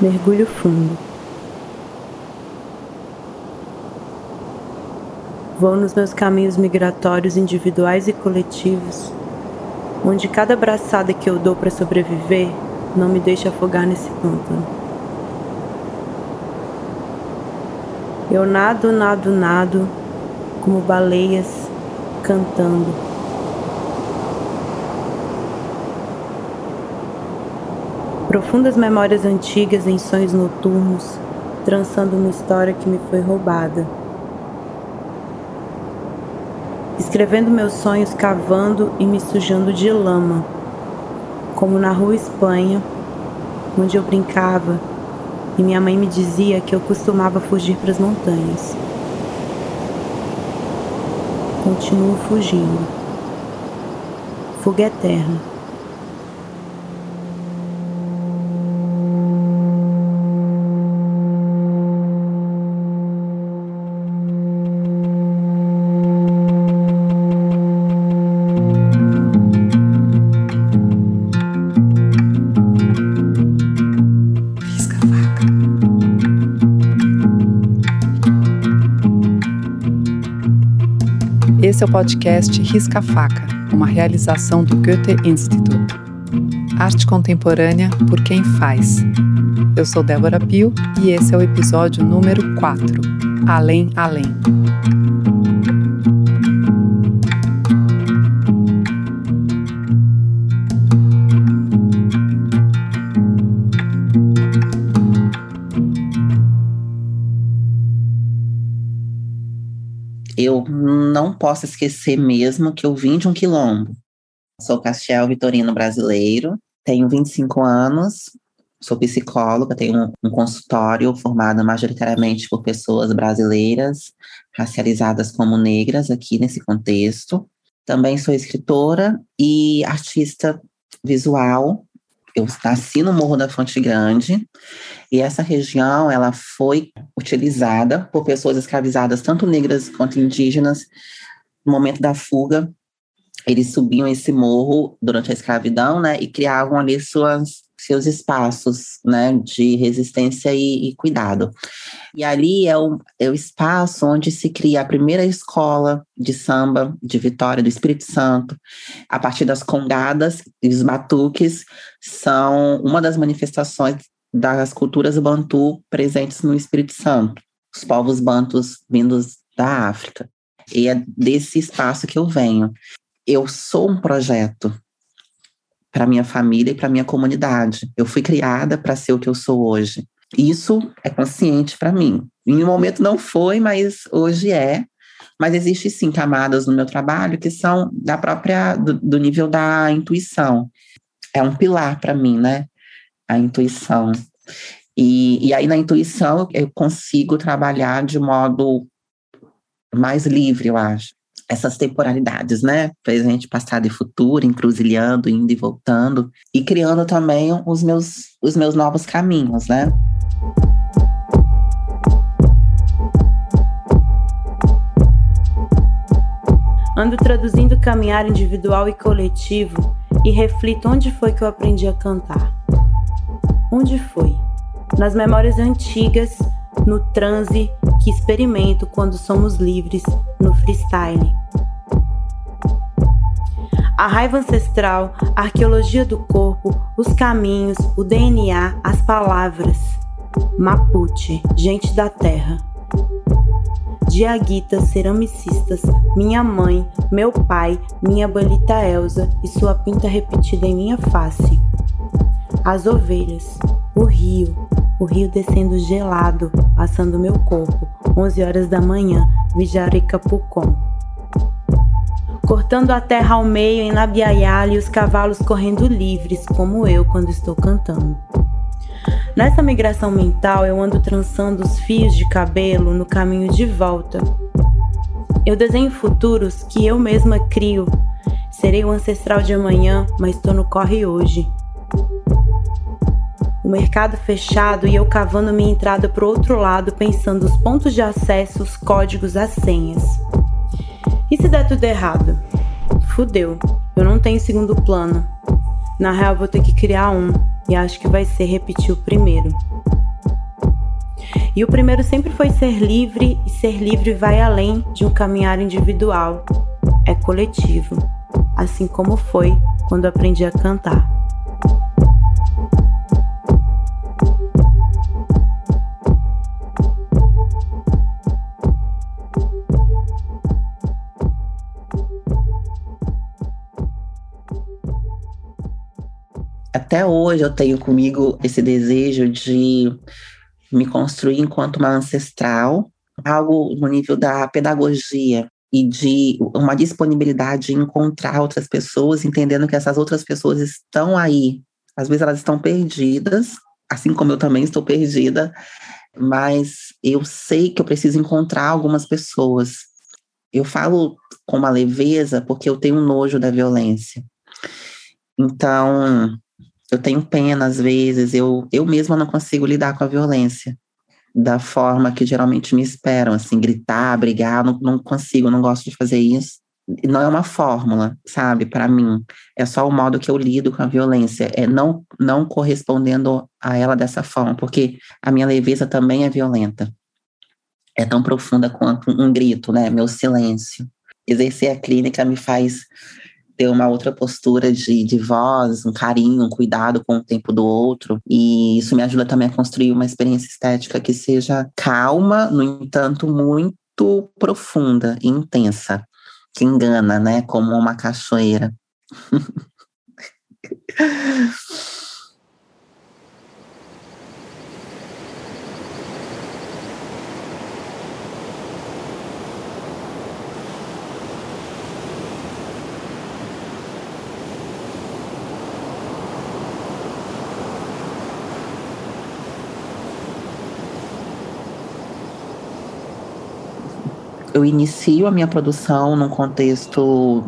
Mergulho fundo. Vou nos meus caminhos migratórios individuais e coletivos, onde cada braçada que eu dou para sobreviver não me deixa afogar nesse pântano. Eu nado, nado, nado, como baleias cantando. Profundas memórias antigas em sonhos noturnos, trançando uma história que me foi roubada. Escrevendo meus sonhos cavando e me sujando de lama, como na rua Espanha, onde eu brincava e minha mãe me dizia que eu costumava fugir para as montanhas. Continuo fugindo. Fuga eterna. Esse é o podcast Risca Faca, uma realização do Goethe Institut. Arte contemporânea por quem faz. Eu sou Débora Pio e esse é o episódio número 4, Além Além. Não posso esquecer mesmo que eu vim de um quilombo. Sou Castiel Vitorino brasileiro, tenho 25 anos, sou psicóloga, tenho um, consultório formado majoritariamente por pessoas brasileiras, racializadas como negras aqui nesse contexto. Também sou escritora e artista visual. Eu nasci Morro da Fonte Grande e essa região, ela foi utilizada por pessoas escravizadas, tanto negras quanto indígenas, no momento da fuga. Eles subiam esse morro durante a escravidão, né, e criavam ali suas seus espaços né, de resistência e, e, cuidado. E ali é o, é o espaço onde se cria a primeira escola de samba de Vitória do Espírito Santo. A partir das congadas e os batuques são uma das manifestações das culturas bantu presentes no Espírito Santo, os povos bantus vindos da África. E é desse espaço que eu venho. Eu sou um projeto para minha família e para minha comunidade. Eu fui criada para ser o que eu sou hoje. Isso é consciente para mim. Em um momento não foi, mas hoje é. Mas existe sim camadas no meu trabalho que são da própria do, do nível da intuição. É um pilar para mim, né? a intuição. E, e aí, na intuição, eu consigo trabalhar de modo mais livre, eu acho. Essas temporalidades, né? Presente, passado e futuro, encruzilhando, indo e voltando. E criando também os meus, os meus novos caminhos, né? Ando traduzindo caminhar individual e coletivo e reflito onde foi que eu aprendi a cantar. Onde foi? Nas memórias antigas, no transe que experimento quando somos livres, no freestyle. A raiva ancestral, a arqueologia do corpo, os caminhos, o DNA, as palavras. Mapuche, gente da terra. Diaguitas, ceramicistas, minha mãe, meu pai, minha balita Elsa e sua pinta repetida em minha face as ovelhas, o rio, o rio descendo gelado, passando meu corpo, 11 horas da manhã, Vijaricapucom. Cortando a terra ao meio em Labiaiala e os cavalos correndo livres, como eu quando estou cantando. Nessa migração mental, eu ando trançando os fios de cabelo no caminho de volta. Eu desenho futuros que eu mesma crio. Serei o ancestral de amanhã, mas estou no corre hoje o mercado fechado e eu cavando minha entrada pro outro lado, pensando os pontos de acesso, os códigos, as senhas. E se der tudo errado? Fudeu, eu não tenho segundo plano. Na real, vou ter que criar um, e acho que vai ser repetir o primeiro. E o primeiro sempre foi ser livre, e ser livre vai além de um caminhar individual, é coletivo, assim como foi quando aprendi a cantar. Até hoje eu tenho comigo esse desejo de me construir enquanto uma ancestral, algo no nível da pedagogia e de uma disponibilidade de encontrar outras pessoas, entendendo que essas outras pessoas estão aí. Às vezes elas estão perdidas, assim como eu também estou perdida, mas eu sei que eu preciso encontrar algumas pessoas. Eu falo com uma leveza porque eu tenho nojo da violência. Então, eu tenho pena às vezes, eu, eu mesma não consigo lidar com a violência da forma que geralmente me esperam, assim, gritar, brigar, não, não consigo, não gosto de fazer isso. Não é uma fórmula, sabe, para mim. É só o modo que eu lido com a violência, é não, não correspondendo a ela dessa forma, porque a minha leveza também é violenta. É tão profunda quanto um grito, né? Meu silêncio. Exercer a clínica me faz ter uma outra postura de, de voz, um carinho, um cuidado com o tempo do outro. E isso me ajuda também a construir uma experiência estética que seja calma, no entanto, muito profunda e intensa, que engana, né? Como uma cachoeira. eu inicio a minha produção num contexto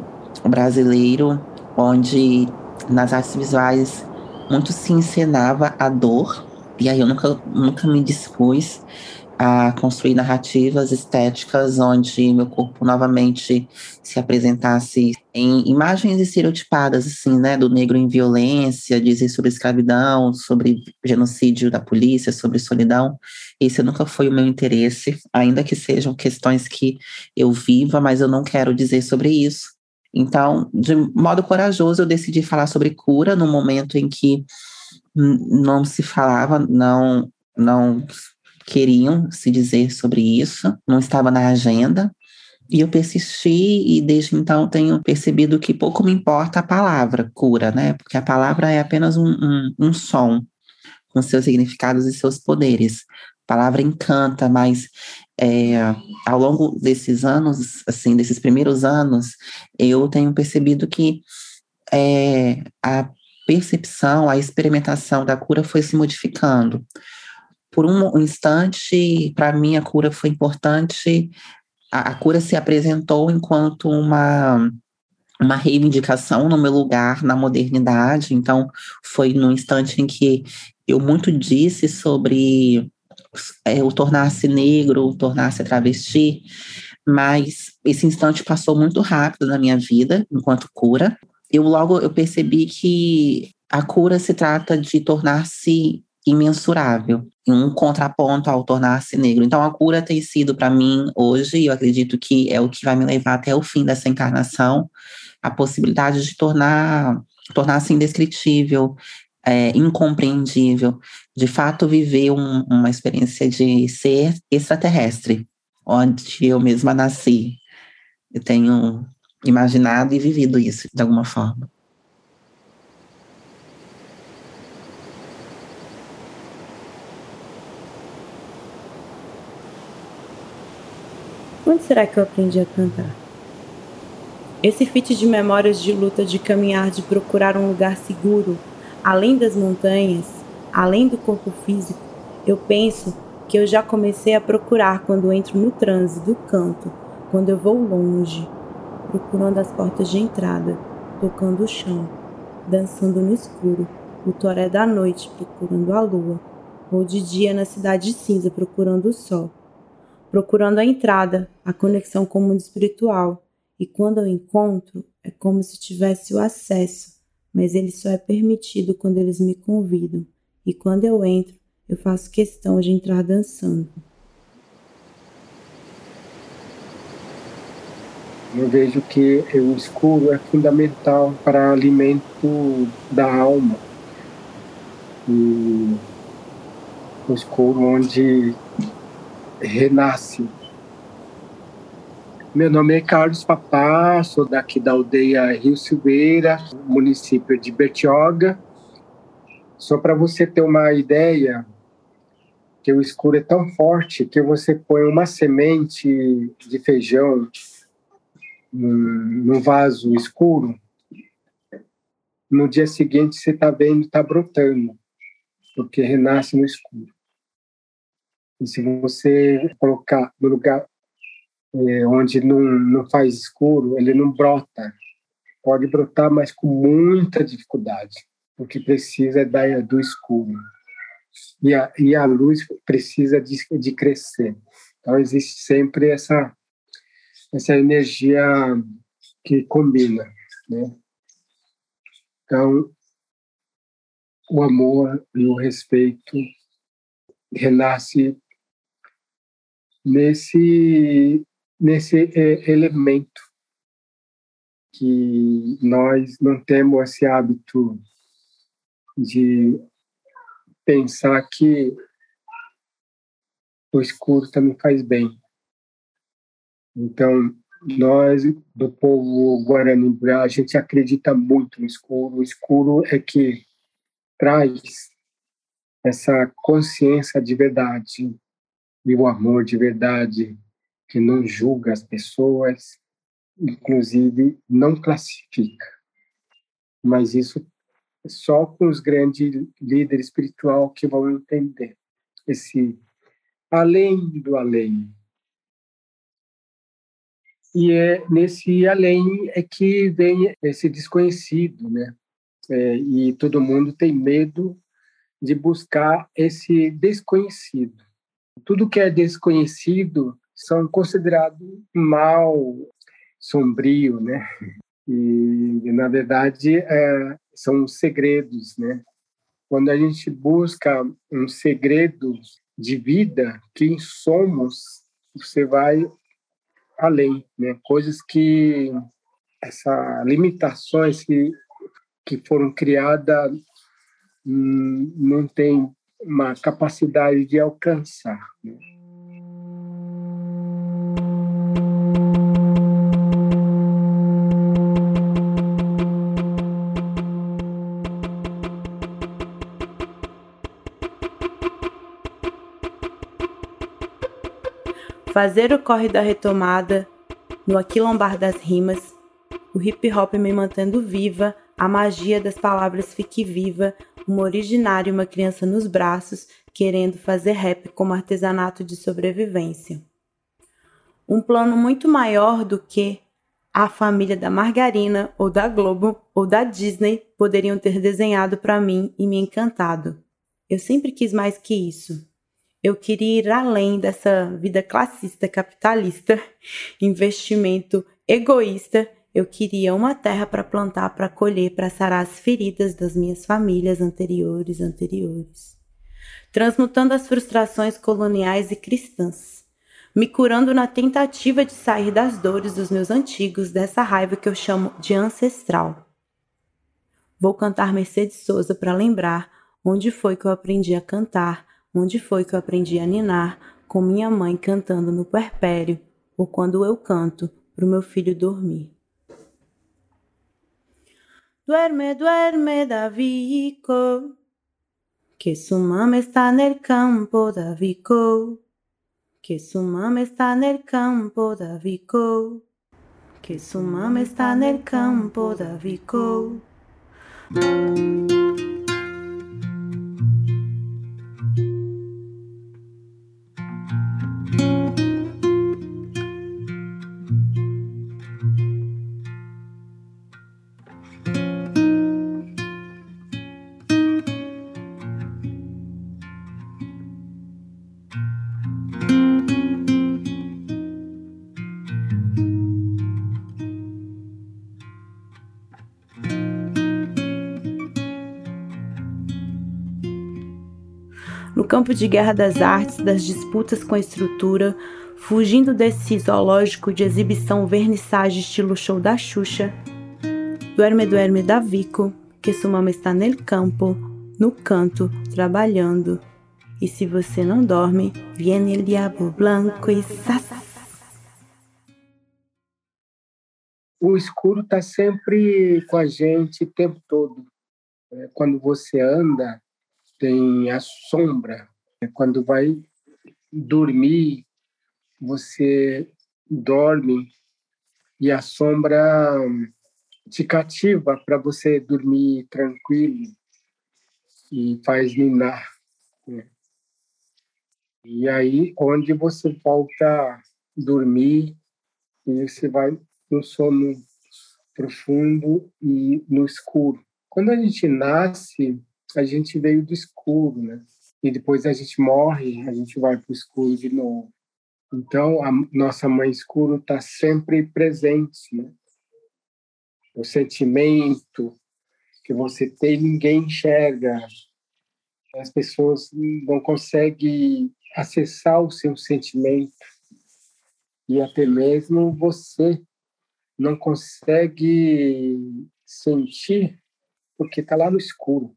brasileiro, onde nas artes visuais muito se encenava a dor, e aí eu nunca, nunca me dispus a construir narrativas estéticas onde meu corpo novamente se apresentasse em imagens estereotipadas, assim, né, do negro em violência, dizer sobre escravidão, sobre genocídio da polícia, sobre solidão. Esse nunca foi o meu interesse, ainda que sejam questões que eu viva, mas eu não quero dizer sobre isso. Então, de modo corajoso, eu decidi falar sobre cura no momento em que não se falava, não não queriam se dizer sobre isso, não estava na agenda. E eu persisti e desde então tenho percebido que pouco me importa a palavra cura, né? Porque a palavra é apenas um, um, um som com seus significados e seus poderes. A palavra encanta, mas é, ao longo desses anos, assim, desses primeiros anos, eu tenho percebido que é, a percepção, a experimentação da cura foi se modificando por um instante, para mim, a cura foi importante. A, a, cura se apresentou enquanto uma, uma reivindicação no meu lugar na modernidade. Então, foi no instante em que eu muito disse sobre é, o tornar-se negro, o tornar-se travesti, mas esse instante passou muito rápido na minha vida, enquanto cura. Eu logo eu percebi que a cura se trata de tornar-se imensurável, um contraponto ao tornar-se negro. Então, a cura tem sido para mim hoje, e eu acredito que é o que vai me levar até o fim dessa encarnação, a possibilidade de tornar tornar-se indescritível, é, incompreendível, de fato viver um, uma experiência de ser extraterrestre, onde eu mesma nasci. Eu tenho imaginado e vivido isso de alguma forma. Onde será que eu aprendi a cantar? Esse feat de memórias de luta, de caminhar, de procurar um lugar seguro, além das montanhas, além do corpo físico, eu penso que eu já comecei a procurar quando entro no trânsito do canto, quando eu vou longe, procurando as portas de entrada, tocando o chão, dançando no escuro, o toré da noite procurando a lua, ou de dia na cidade cinza procurando o sol procurando a entrada, a conexão com o mundo espiritual. E quando eu encontro, é como se tivesse o acesso, mas ele só é permitido quando eles me convidam. E quando eu entro, eu faço questão de entrar dançando. Eu vejo que o escuro é fundamental para alimento da alma. E o escuro onde renasce. Meu nome é Carlos Papá, sou daqui da aldeia Rio Silveira, município de Bertioga. Só para você ter uma ideia, que o escuro é tão forte que você põe uma semente de feijão num vaso escuro, no dia seguinte você está vendo, está brotando, porque renasce no escuro. E se você colocar no lugar é, onde não, não faz escuro, ele não brota. Pode brotar, mas com muita dificuldade, porque precisa da, do escuro. E a, e a luz precisa de, de crescer. Então, existe sempre essa, essa energia que combina, né? Então, o amor e o respeito renasce nesse nesse é, elemento que nós não temos esse hábito de pensar que o escuro também faz bem. Então, nós, do povo Guarani, a gente acredita muito no escuro. O escuro é que traz essa consciência de verdade e o amor de verdade que não julga as pessoas, inclusive não classifica. Mas isso só com os grandes líderes espiritual que vão entender esse além do além. E é nesse além é que vem esse desconhecido, né? É, e todo mundo tem medo de buscar esse desconhecido. Tudo que é desconhecido são considerados mal, sombrio, né? E, na verdade, é, são segredos, né? Quando a gente busca um segredo de vida, quem somos, você vai além, né? Coisas que essas limitações que que foram criadas hum, não tem uma capacidade de alcançar. Né? fazer o corre da retomada, no aquilombar das rimas, o hip hop me mantendo viva, a magia das palavras fique viva, uma originária uma criança nos braços, querendo fazer rap como artesanato de sobrevivência. Um plano muito maior do que a família da Margarina ou da Globo ou da Disney poderiam ter desenhado para mim e me encantado. Eu sempre quis mais que isso. Eu queria ir além dessa vida classista, capitalista, investimento egoísta. Eu queria uma terra para plantar, para colher, para sarar as feridas das minhas famílias anteriores, anteriores. Transmutando as frustrações coloniais e cristãs. Me curando na tentativa de sair das dores dos meus antigos, dessa raiva que eu chamo de ancestral. Vou cantar Mercedes Souza para lembrar onde foi que eu aprendi a cantar Onde foi que eu aprendi a ninar com minha mãe cantando no puerpério ou quando eu canto pro meu filho dormir? Duerme, duerme, Davico, que su mamá está nel campo, Davico, que su mamá está nel campo, Davico, que su mamá está nel campo, Davico. Campo de guerra das artes, das disputas com a estrutura, fugindo desse zoológico de exibição vernissage estilo show da Xuxa. Duerme, duerme da Vico, que sua mama está no campo, no canto, trabalhando. E se você não dorme, viene el diabo blanco e sas. O escuro está sempre com a gente o tempo todo. É, quando você anda, tem a sombra. É, quando vai dormir, você dorme e a sombra te cativa para você dormir tranquilo e faz minar. Né? E aí, onde você volta a dormir, e você vai no sono profundo e no escuro. Quando a gente nasce, a gente veio do escuro, né? E depois a gente morre, a gente vai para o escuro de novo. Então, a nossa mãe escuro está sempre presente, né? O sentimento que você tem, ninguém enxerga. As pessoas não conseguem acessar o seu sentimento. E até mesmo você não consegue sentir porque está lá no escuro.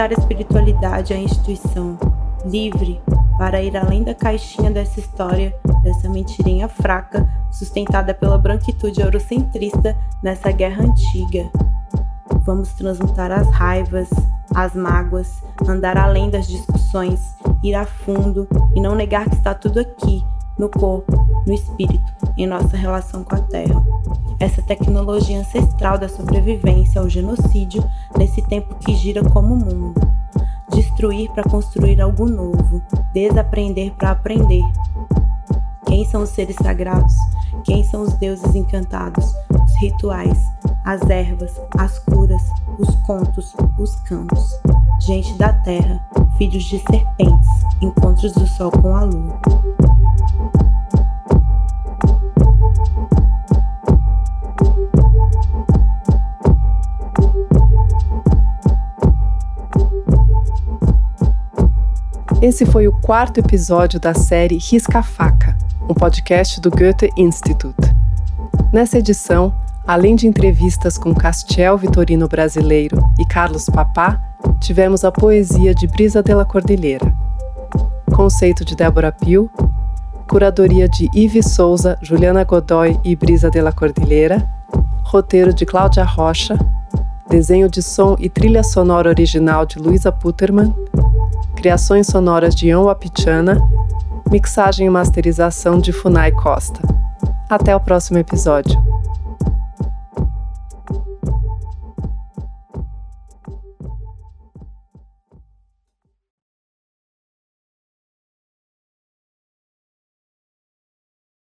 Conectar a espiritualidade à instituição, livre para ir além da caixinha dessa história, dessa mentirinha fraca, sustentada pela branquitude eurocentrista nessa guerra antiga. Vamos transmutar as raivas, as mágoas, andar além das discussões, ir a fundo e não negar que está tudo aqui, no corpo, no espírito, em nossa relação com a Terra. Essa tecnologia ancestral da sobrevivência ao genocídio nesse tempo que gira como mundo. Destruir para construir algo novo, desaprender para aprender. Quem são os seres sagrados? Quem são os deuses encantados? Os rituais, as ervas, as curas, os contos, os cantos. Gente da terra, filhos de serpentes, encontros do sol com a lua. Esse foi o quarto episódio da série Risca Faca, um podcast do Goethe Institut. Nessa edição, além de entrevistas com Castiel Vitorino Brasileiro e Carlos Papá, tivemos a poesia de Brisa de la Cordilheira, conceito de Débora Pio, curadoria de Ives Souza, Juliana Godoy e Brisa de la Cordilheira, roteiro de Cláudia Rocha, desenho de som e trilha sonora original de Luisa Putterman criações sonoras de Ian Wapichana, mixagem e masterização de Funai Costa. Até o próximo episódio.